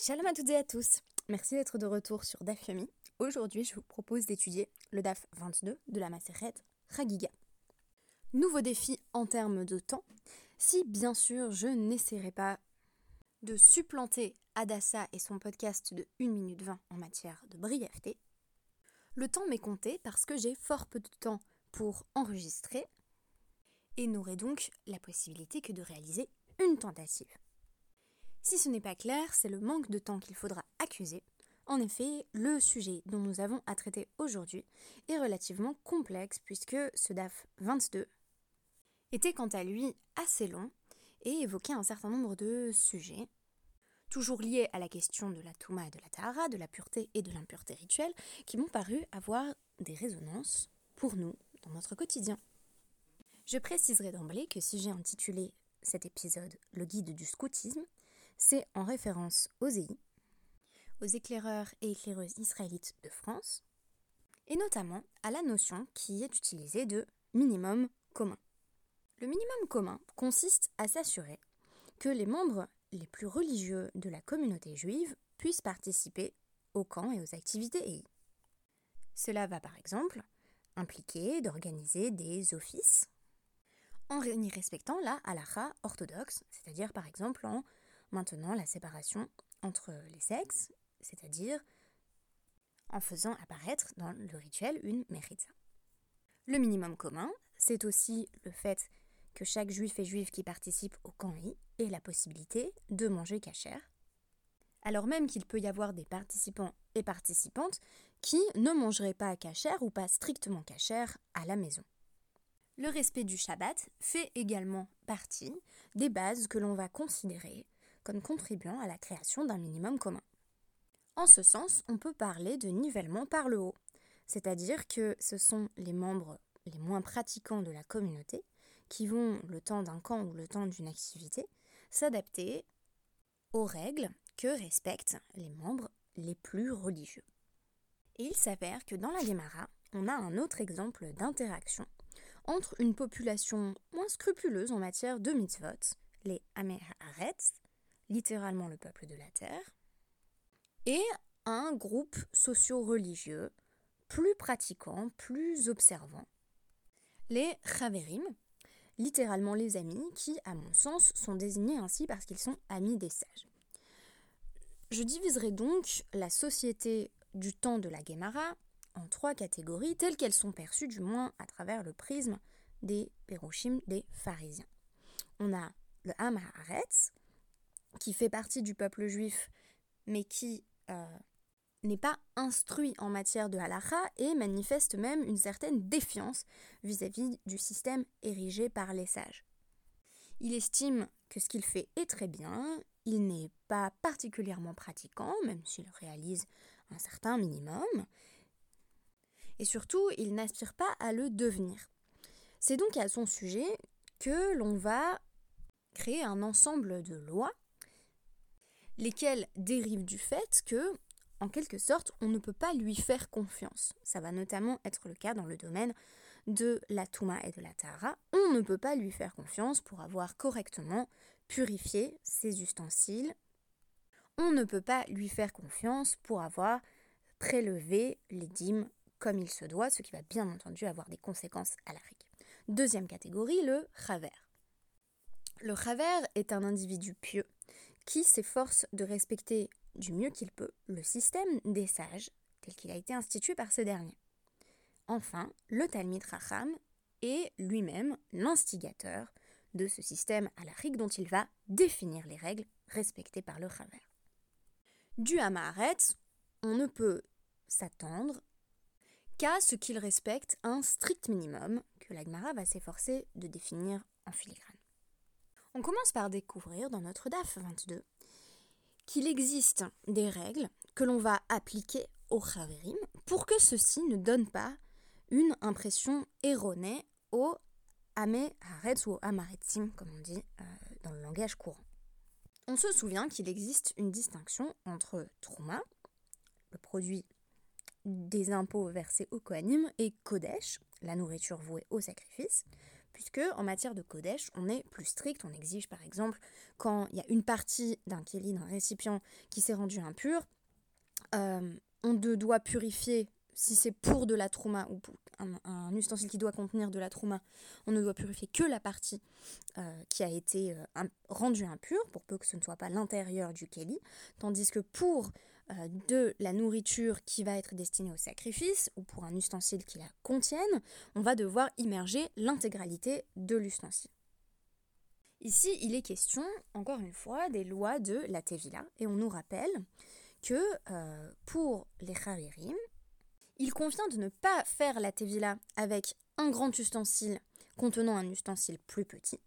Shalom à toutes et à tous. Merci d'être de retour sur DAF Yomi. Aujourd'hui, je vous propose d'étudier le DAF 22 de la Maseret Ragiga. Nouveau défi en termes de temps. Si bien sûr, je n'essaierai pas de supplanter Adassa et son podcast de 1 minute 20 en matière de brièveté, le temps m'est compté parce que j'ai fort peu de temps pour enregistrer et n'aurai donc la possibilité que de réaliser une tentative. Si ce n'est pas clair, c'est le manque de temps qu'il faudra accuser. En effet, le sujet dont nous avons à traiter aujourd'hui est relativement complexe puisque ce DAF 22 était quant à lui assez long et évoquait un certain nombre de sujets, toujours liés à la question de la Touma et de la Tahara, de la pureté et de l'impureté rituelle, qui m'ont paru avoir des résonances pour nous dans notre quotidien. Je préciserai d'emblée que si j'ai intitulé cet épisode Le guide du scoutisme, c'est en référence aux EI, aux éclaireurs et éclaireuses israélites de France, et notamment à la notion qui est utilisée de minimum commun. Le minimum commun consiste à s'assurer que les membres les plus religieux de la communauté juive puissent participer aux camps et aux activités EI. Cela va par exemple impliquer d'organiser des offices en y respectant la halakha orthodoxe, c'est-à-dire par exemple en maintenant la séparation entre les sexes, c'est-à-dire en faisant apparaître dans le rituel une méritza. Le minimum commun, c'est aussi le fait que chaque juif et juive qui participe au camp ait la possibilité de manger cachère, alors même qu'il peut y avoir des participants et participantes qui ne mangeraient pas cachère ou pas strictement cachère à la maison. Le respect du Shabbat fait également partie des bases que l'on va considérer comme contribuant à la création d'un minimum commun. En ce sens, on peut parler de nivellement par le haut, c'est-à-dire que ce sont les membres les moins pratiquants de la communauté qui vont, le temps d'un camp ou le temps d'une activité, s'adapter aux règles que respectent les membres les plus religieux. Et il s'avère que dans la Gemara, on a un autre exemple d'interaction entre une population moins scrupuleuse en matière de mitzvot, les Améharetz, littéralement le peuple de la terre, et un groupe socio-religieux plus pratiquant, plus observant, les Chaverim, littéralement les amis, qui, à mon sens, sont désignés ainsi parce qu'ils sont amis des sages. Je diviserai donc la société du temps de la Gemara en trois catégories, telles qu'elles sont perçues du moins à travers le prisme des Pérochim des pharisiens. On a le Haaretz, qui fait partie du peuple juif, mais qui euh, n'est pas instruit en matière de halakha et manifeste même une certaine défiance vis-à-vis du système érigé par les sages. Il estime que ce qu'il fait est très bien, il n'est pas particulièrement pratiquant, même s'il réalise un certain minimum, et surtout, il n'aspire pas à le devenir. C'est donc à son sujet que l'on va créer un ensemble de lois lesquels dérivent du fait que, en quelque sorte, on ne peut pas lui faire confiance. Ça va notamment être le cas dans le domaine de la Touma et de la Tahara. On ne peut pas lui faire confiance pour avoir correctement purifié ses ustensiles. On ne peut pas lui faire confiance pour avoir prélevé les dîmes comme il se doit, ce qui va bien entendu avoir des conséquences à la. Deuxième catégorie, le Chaver. Le Chaver est un individu pieux qui s'efforce de respecter du mieux qu'il peut le système des sages tel qu'il a été institué par ce dernier. Enfin, le Talmid Racham est lui-même l'instigateur de ce système à la rigue dont il va définir les règles respectées par le Chaver. Du Hamaharet, on ne peut s'attendre qu'à ce qu'il respecte un strict minimum que l'Agmara va s'efforcer de définir en filigrane. On commence par découvrir dans notre DAF 22 qu'il existe des règles que l'on va appliquer au Chaverim pour que ceci ne donne pas une impression erronée au Ame Haaretz ou Amaretzim, comme on dit euh, dans le langage courant. On se souvient qu'il existe une distinction entre Trouma, le produit des impôts versés au Kohanim, et Kodesh, la nourriture vouée au sacrifice, puisque en matière de Kodesh, on est plus strict, on exige par exemple quand il y a une partie d'un keli, d'un récipient qui s'est rendu impur, euh, on doit purifier si c'est pour de la trauma ou pour un, ustensile qui doit contenir de la trauma, on ne doit purifier que la partie euh, qui a été euh, rendue impure, pour peu que ce ne soit pas l'intérieur du keli, tandis que pour euh, de la nourriture qui va être destinée au sacrifice, ou pour un ustensile qui la contienne, on va devoir immerger l'intégralité de l'ustensile. Ici, il est question, encore une fois, des lois de la Tevila, et on nous rappelle que pour les Chavirim, il convient de ne pas faire la tevila avec un grand ustensile contenant un ustensile plus petit,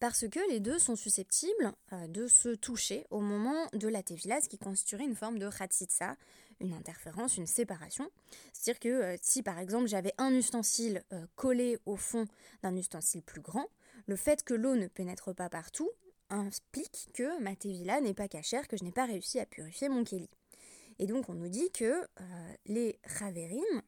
parce que les deux sont susceptibles euh, de se toucher au moment de la tevila, ce qui constituerait une forme de khatsitsa, une interférence, une séparation. C'est-à-dire que euh, si par exemple j'avais un ustensile euh, collé au fond d'un ustensile plus grand, le fait que l'eau ne pénètre pas partout implique que ma tevila n'est pas cachère, que je n'ai pas réussi à purifier mon keli. Et donc on nous dit que les Raverim,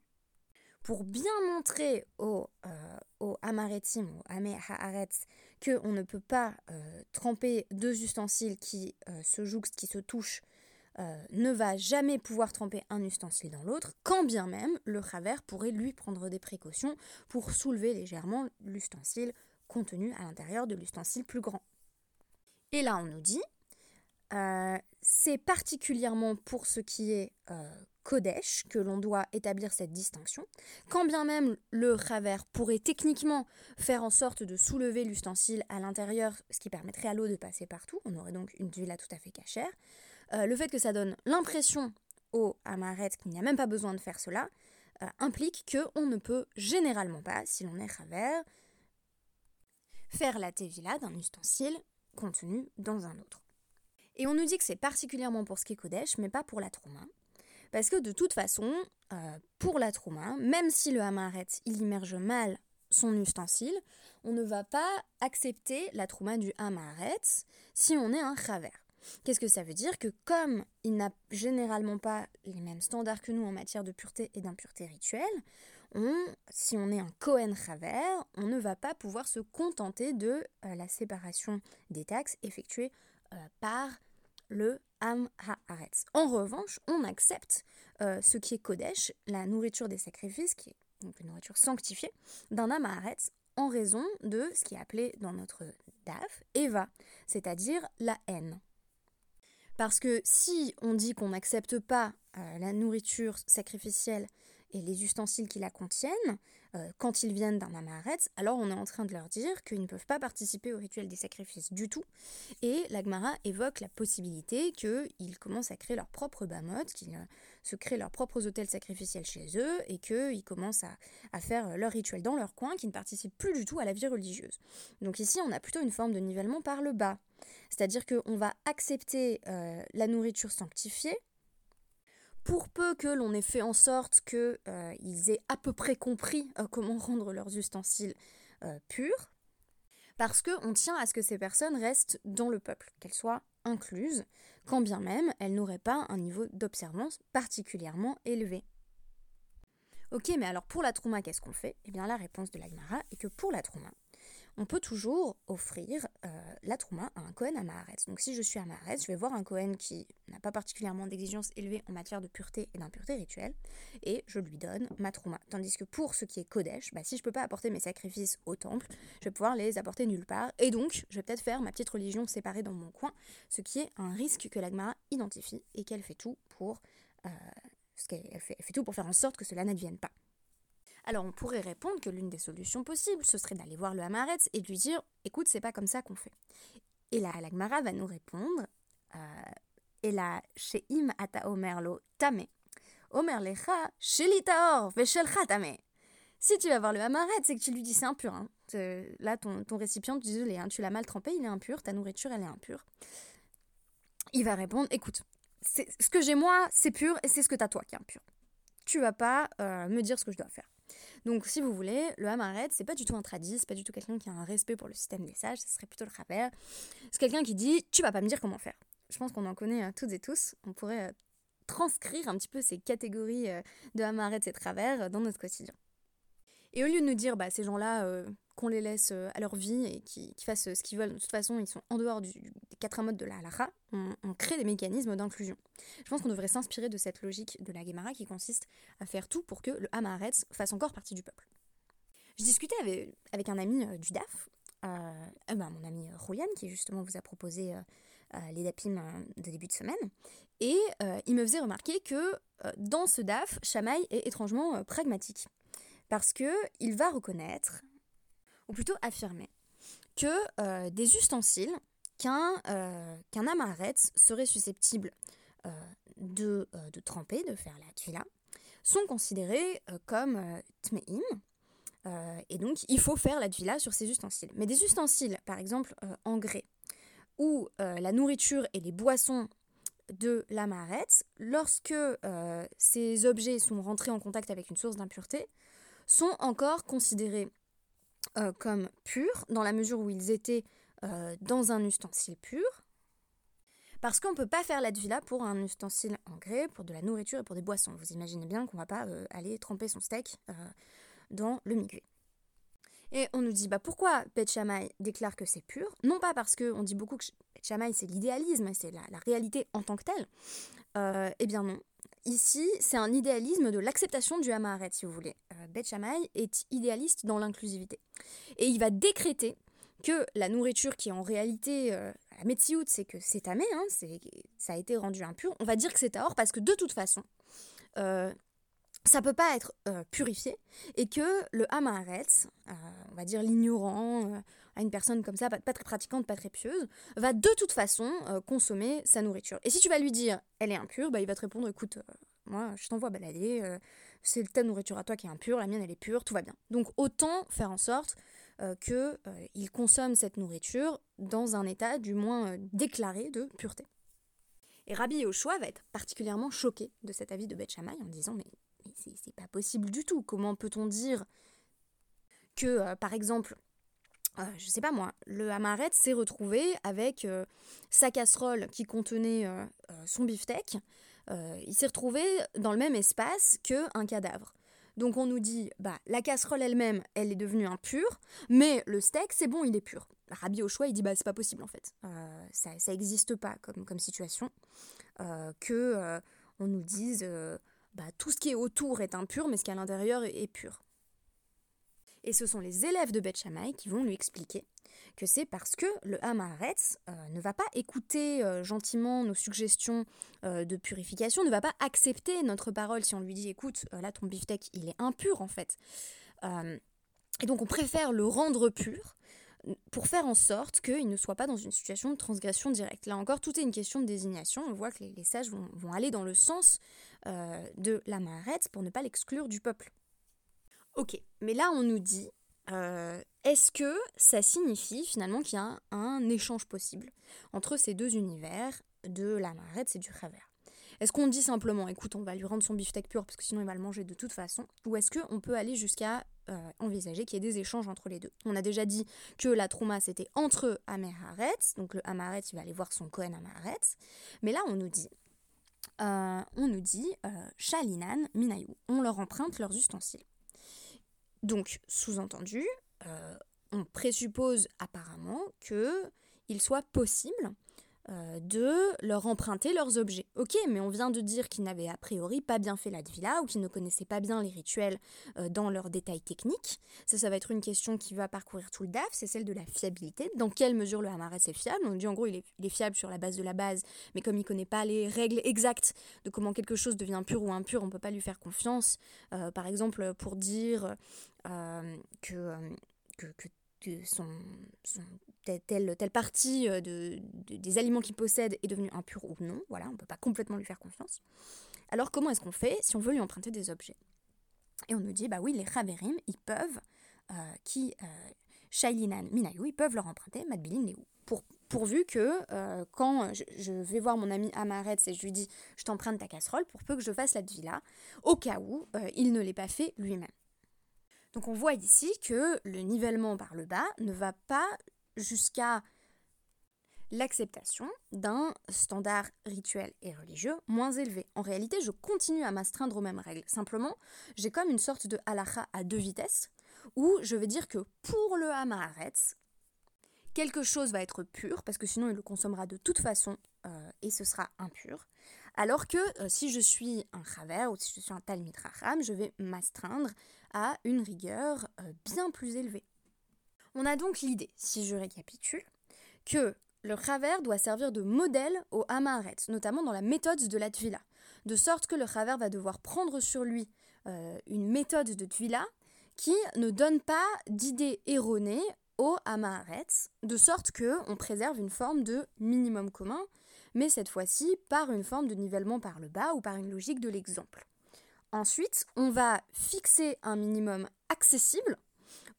pour bien montrer aux, euh, aux Amaretim, aux Amé Haaretz, qu'on ne peut pas euh, tremper deux ustensiles qui se jouxtent, qui se touchent, ne va jamais pouvoir tremper un ustensile dans l'autre, quand bien même le Raver pourrait lui prendre des précautions pour soulever légèrement l'ustensile contenu à l'intérieur de l'ustensile plus grand. Et là on nous dit euh, c'est particulièrement pour ce qui est euh, Kodesh que l'on doit établir cette distinction. Quand bien même le Raver pourrait techniquement faire en sorte de soulever l'ustensile à l'intérieur, ce qui permettrait à l'eau de passer partout, on aurait donc une là tout à fait cachère. Euh, le fait que ça donne l'impression au Amaret qu'il n'y a même pas besoin de faire cela, implique qu'on ne peut généralement pas, si l'on est Raver, faire la tevila d'un ustensile contenu dans un autre. Et on nous dit que c'est particulièrement pour ce qui est Kodesh, mais pas pour la Trouma. Parce que de toute façon, euh, pour la Trouma, même si le Hamaret il immerge mal son ustensile, on ne va pas accepter la Trouma du Hamaret si on est un Chaver. Qu'est-ce que ça veut dire Que comme il n'a généralement pas les mêmes standards que nous en matière de pureté et d'impureté rituelle, si on est un Kohen Chaver, on ne va pas pouvoir se contenter de euh, la séparation des taxes effectuée euh, par le Am Haaretz. En revanche, on accepte euh, ce qui est Kodesh, la nourriture des sacrifices, qui est une nourriture sanctifiée, d'un Am Haaretz en raison de ce qui est appelé dans notre DAF Eva, c'est-à-dire la haine. Parce que si on dit qu'on n'accepte pas euh, la nourriture sacrificielle et les ustensiles qui la contiennent, euh, quand ils viennent d'un amaret, alors on est en train de leur dire qu'ils ne peuvent pas participer au rituel des sacrifices du tout. Et l'Agmara évoque la possibilité qu'ils commencent à créer leur propre bamot, qu'ils euh, se créent leurs propres hôtels sacrificiels chez eux et qu'ils commencent à, faire leur rituel dans leur coin, qui ne participent plus du tout à la vie religieuse. Donc ici, on a plutôt une forme de nivellement par le bas. C'est-à-dire qu'on va accepter euh, la nourriture sanctifiée, pour peu que l'on ait fait en sorte qu'ils euh, aient à peu près compris euh, comment rendre leurs ustensiles euh, purs, parce qu'on tient à ce que ces personnes restent dans le peuple, qu'elles soient incluses, quand bien même elles n'auraient pas un niveau d'observance particulièrement élevé. Ok, mais alors pour la trauma, qu'est-ce qu'on fait? Eh bien la réponse de l'Agmara est que pour la trauma, on peut toujours offrir la trouma à un Kohen à Maharetz. Donc si je suis à Maharetz, je vais voir un Kohen qui n'a pas particulièrement d'exigences élevées en matière de pureté et d'impureté rituelle, et je lui donne ma trouma. Tandis que pour ce qui est Kodesh, bah, si je ne peux pas apporter mes sacrifices au temple, je vais pouvoir les apporter nulle part, et donc je vais peut-être faire ma petite religion séparée dans mon coin, ce qui est un risque que l'Agmara identifie et qu'elle fait tout pour... Euh, faire en sorte que cela n'advienne pas. Alors on pourrait répondre que l'une des solutions possibles, ce serait d'aller voir le Hamaretz et de lui dire écoute, c'est pas comme ça qu'on fait. Et là, l'Agmara va nous répondre euh, et là, chez Im ata omerlo tame, omer lecha shelitaor veshelcha tame. Si tu vas voir le Hamaretz et que tu lui dis c'est impur, hein, là ton, ton récipient, désolé, hein, tu l'as mal trempé, il est impur, ta nourriture elle est impure. Il va répondre écoute, ce que j'ai moi, c'est pur et c'est ce que tu as toi qui est impur. Tu vas pas euh, me dire ce que je dois faire. Donc, si vous voulez, le Hamaret, c'est pas du tout un tradit, c'est pas du tout quelqu'un qui a un respect pour le système des sages, ce serait plutôt le Raver. C'est quelqu'un qui dit Tu vas pas me dire comment faire. Je pense qu'on en connaît euh, toutes et tous. On pourrait euh, transcrire un petit peu ces catégories euh, de Hamaret et travers dans notre quotidien. Et au lieu de nous dire, bah, ces gens-là, euh, qu'on les laisse euh, à leur vie et qui, fassent euh, ce qu'ils veulent, de toute façon, ils sont en dehors du, des quatre modes de la halakha, on, crée des mécanismes d'inclusion. Je pense qu'on devrait s'inspirer de cette logique de la Gemara qui consiste à faire tout pour que le Hamaretz fasse encore partie du peuple. Je discutais avec, avec un ami du DAF, bah, mon ami Roulian, qui justement vous a proposé les DAPIM de début de semaine, et il me faisait remarquer que dans ce DAF, Shamaï est étrangement pragmatique parce que il va reconnaître, ou plutôt affirmer, que euh, des ustensiles qu'un euh, serait susceptible euh, de, de, tremper, de faire la tuila, sont considérés comme tmeim, et donc il faut faire la tuila sur ces ustensiles. Mais des ustensiles, par exemple en grès, où la nourriture et les boissons de la lorsque ces objets sont rentrés en contact avec une source d'impureté, sont encore considérés euh, comme purs dans la mesure où ils étaient euh, dans un ustensile pur. Parce qu'on ne peut pas faire la villa pour un ustensile en grès, pour de la nourriture et pour des boissons. Vous imaginez bien qu'on ne va pas euh, aller tremper son steak dans le miguet. Et on nous dit bah pourquoi Beth déclare que c'est pur? Non pas parce qu'on dit beaucoup que Beth c'est l'idéalisme, c'est la, réalité en tant que telle. eh bien non, Ici, c'est un idéalisme de l'acceptation du Hamaharet, si vous voulez. Euh, Beth Shammai est idéaliste dans l'inclusivité. Et il va décréter que la nourriture qui en réalité, euh, la c'est que c'est tamé, hein, ça a été rendu impur, on va dire que c'est or parce que de toute façon, euh, ça peut pas être euh, purifié et que le Hamaharet, on va dire l'ignorant, à une personne comme ça, pas, très pratiquante, pas très pieuse, va de toute façon euh, consommer sa nourriture. Et si tu vas lui dire elle est impure, bah, il va te répondre écoute, euh, moi je t'envoie balader, euh, c'est ta nourriture à toi qui est impure, la mienne elle est pure, tout va bien. Donc autant faire en sorte qu'il consomme cette nourriture dans un état du moins déclaré de pureté. Et Rabbi Yoshua va être particulièrement choqué de cet avis de Beth en disant mais, c'est pas possible du tout, comment peut-on dire que par exemple euh, je sais pas moi, le Hamaret s'est retrouvé avec euh, sa casserole qui contenait euh, son beefsteak. il s'est retrouvé dans le même espace qu'un cadavre. Donc on nous dit, bah la casserole elle-même, elle est devenue impure, mais le steak, c'est bon, il est pur. Rabbi choix il dit, bah c'est pas possible en fait. ça, ça existe pas comme, comme situation. que on nous dise, bah tout ce qui est autour est impur, mais ce qui est à l'intérieur est pur. Et ce sont les élèves de Beth qui vont lui expliquer que c'est parce que le Hamaretz euh, ne va pas écouter euh, gentiment nos suggestions euh, de purification, ne va pas accepter notre parole si on lui dit écoute, là ton beefsteak il est impur en fait. et donc on préfère le rendre pur pour faire en sorte qu'il ne soit pas dans une situation de transgression directe. Là encore, tout est une question de désignation. On voit que les, sages vont, vont, aller dans le sens de la pour ne pas l'exclure du peuple. Ok, mais là on nous dit, euh, est-ce que ça signifie finalement qu'il y a un, échange possible entre ces deux univers de la marette et du travers? Est-ce qu'on dit simplement, écoute, on va lui rendre son beefsteak pur parce que sinon il va le manger de toute façon Ou est-ce qu'on peut aller jusqu'à euh, envisager qu'il y ait des échanges entre les deux? On a déjà dit que la trauma c'était entre Amer donc le il va aller voir son Kohen Amaret, mais là on nous dit, euh, on nous dit, Shalinan, Minayou, on leur emprunte leurs ustensiles. Donc, sous-entendu, euh, on présuppose apparemment qu'il soit possible euh, de leur emprunter leurs objets. Ok, mais on vient de dire qu'ils n'avaient a priori pas bien fait la Dvila ou qu'ils ne connaissaient pas bien les rituels euh, dans leurs détails techniques. Ça, ça va être une question qui va parcourir tout le DAF, c'est celle de la fiabilité. Dans quelle mesure le Hamaret est fiable? On dit en gros il est, fiable sur la base de la base, mais comme il ne connaît pas les règles exactes de comment quelque chose devient pur ou impur, on ne peut pas lui faire confiance. Euh, par exemple, pour dire que, que son, son telle, telle partie euh, de, des aliments qu'il possède est devenue impure ou non. Voilà, on ne peut pas complètement lui faire confiance. Alors comment est-ce qu'on fait si on veut lui emprunter des objets? Et on nous dit, bah oui, les Raverim, ils peuvent, euh, qui, euh, Minayu, ils peuvent leur emprunter Madbilin Léou. Pour, pourvu que euh, quand je, vais voir mon ami Amaret et je lui dis, je t'emprunte ta casserole, pour peu que je fasse la villa, au cas où il ne l'ait pas fait lui-même. Donc on voit ici que le nivellement par le bas ne va pas jusqu'à l'acceptation d'un standard rituel et religieux moins élevé. En réalité, je continue à m'astreindre aux mêmes règles. Simplement, j'ai comme une sorte de halakha à deux vitesses, où je vais dire que pour le Hamaharetz, quelque chose va être pur, parce que sinon il le consommera de toute façon euh, et ce sera impur. Alors que euh, si je suis un Chaver ou si je suis un Talmid Racham, je vais m'astreindre à une rigueur euh, bien plus élevée. On a donc l'idée, si je récapitule, que le Chaver doit servir de modèle au Hamaharet, notamment dans la méthode de la Tvila, de sorte que le Chaver va devoir prendre sur lui une méthode de Tvila qui ne donne pas d'idées erronées au Hamaharet, de sorte que on préserve une forme de minimum commun mais cette fois-ci par une forme de nivellement par le bas ou par une logique de l'exemple. Ensuite, on va fixer un minimum accessible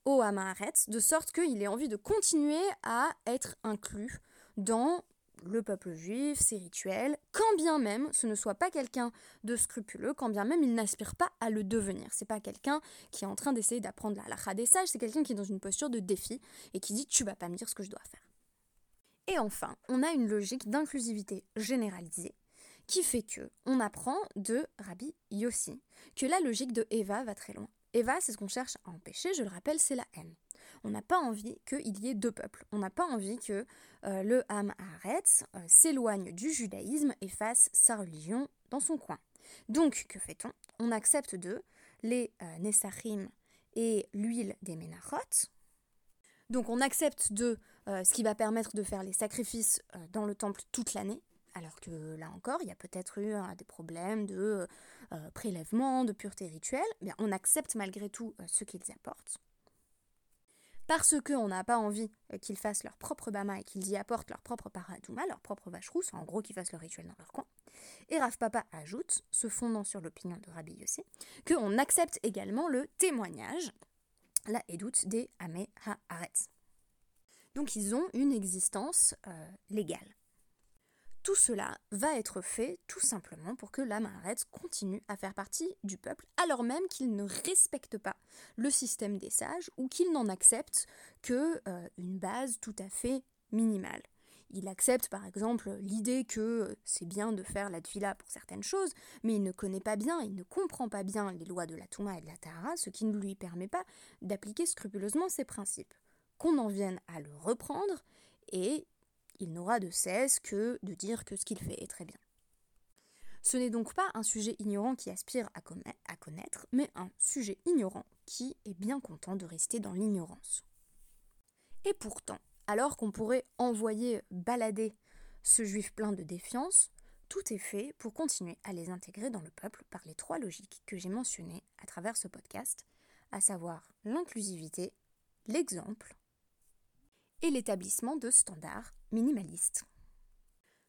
au Hamaharet, de sorte qu'il ait envie de continuer à être inclus dans le peuple juif, ses rituels, quand bien même ce ne soit pas quelqu'un de scrupuleux, quand bien même il n'aspire pas à le devenir. C'est pas quelqu'un qui est en train d'essayer d'apprendre la halakha des sages, c'est quelqu'un qui est dans une posture de défi et qui dit tu vas pas me dire ce que je dois faire. Et enfin, on a une logique d'inclusivité généralisée qui fait que on apprend de Rabbi Yossi que la logique de Eva va très loin. Eva, c'est ce qu'on cherche à empêcher, je le rappelle, c'est la haine. On n'a pas envie qu'il y ait deux peuples. On n'a pas envie que euh, le Ham euh, s'éloigne du judaïsme et fasse sa religion dans son coin. Donc, que fait-on? On accepte de les euh, et l'huile des Menachot. Donc, on accepte de euh, ce qui va permettre de faire les sacrifices euh, dans le temple toute l'année. Alors que là encore, il y a peut-être eu hein, des problèmes de euh, prélèvement, de pureté rituelle. Mais on accepte malgré tout ce qu'ils apportent. Parce qu'on n'a pas envie qu'ils fassent leur propre bama et qu'ils y apportent leur propre paradouma, leur propre vache rousse, en gros qu'ils fassent le rituel dans leur coin. Et Rav Papa ajoute, se fondant sur l'opinion de Rabbi Yossé, qu'on accepte également le témoignage, la édoute des Amé Haaretz. Donc ils ont une existence euh, légale. Tout cela va être fait tout simplement pour que la continue à faire partie du peuple, alors même qu'il ne respecte pas le système des sages ou qu'il n'en accepte que euh, une base tout à fait minimale. Il accepte par exemple l'idée que c'est bien de faire la tvila pour certaines choses, mais il ne connaît pas bien, il ne comprend pas bien les lois de la Touma et de la Tahara, ce qui ne lui permet pas d'appliquer scrupuleusement ses principes qu'on en vienne à le reprendre et il n'aura de cesse que de dire que ce qu'il fait est très bien. Ce n'est donc pas un sujet ignorant qui aspire à, connaître, mais un sujet ignorant qui est bien content de rester dans l'ignorance. Et pourtant, alors qu'on pourrait envoyer balader ce juif plein de défiance, tout est fait pour continuer à les intégrer dans le peuple par les trois logiques que j'ai mentionnées à travers ce podcast, à savoir l'inclusivité, l'exemple et l'établissement de standards minimalistes.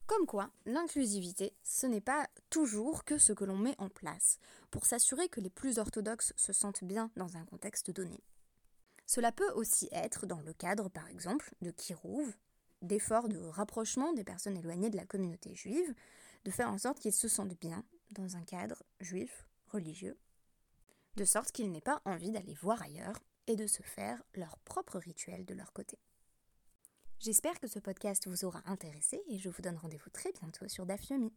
Comme quoi, l'inclusivité, ce n'est pas toujours que ce que l'on met en place pour s'assurer que les plus orthodoxes se sentent bien dans un contexte donné. Cela peut aussi être dans le cadre, par exemple, de Kirouv, d'efforts de rapprochement des personnes éloignées de la communauté juive, de faire en sorte qu'ils se sentent bien dans un cadre juif, religieux, de sorte qu'ils n'aient pas envie d'aller voir ailleurs et de se faire leur propre rituel de leur côté. J'espère que ce podcast vous aura intéressé et je vous donne rendez-vous très bientôt sur Dafyomi.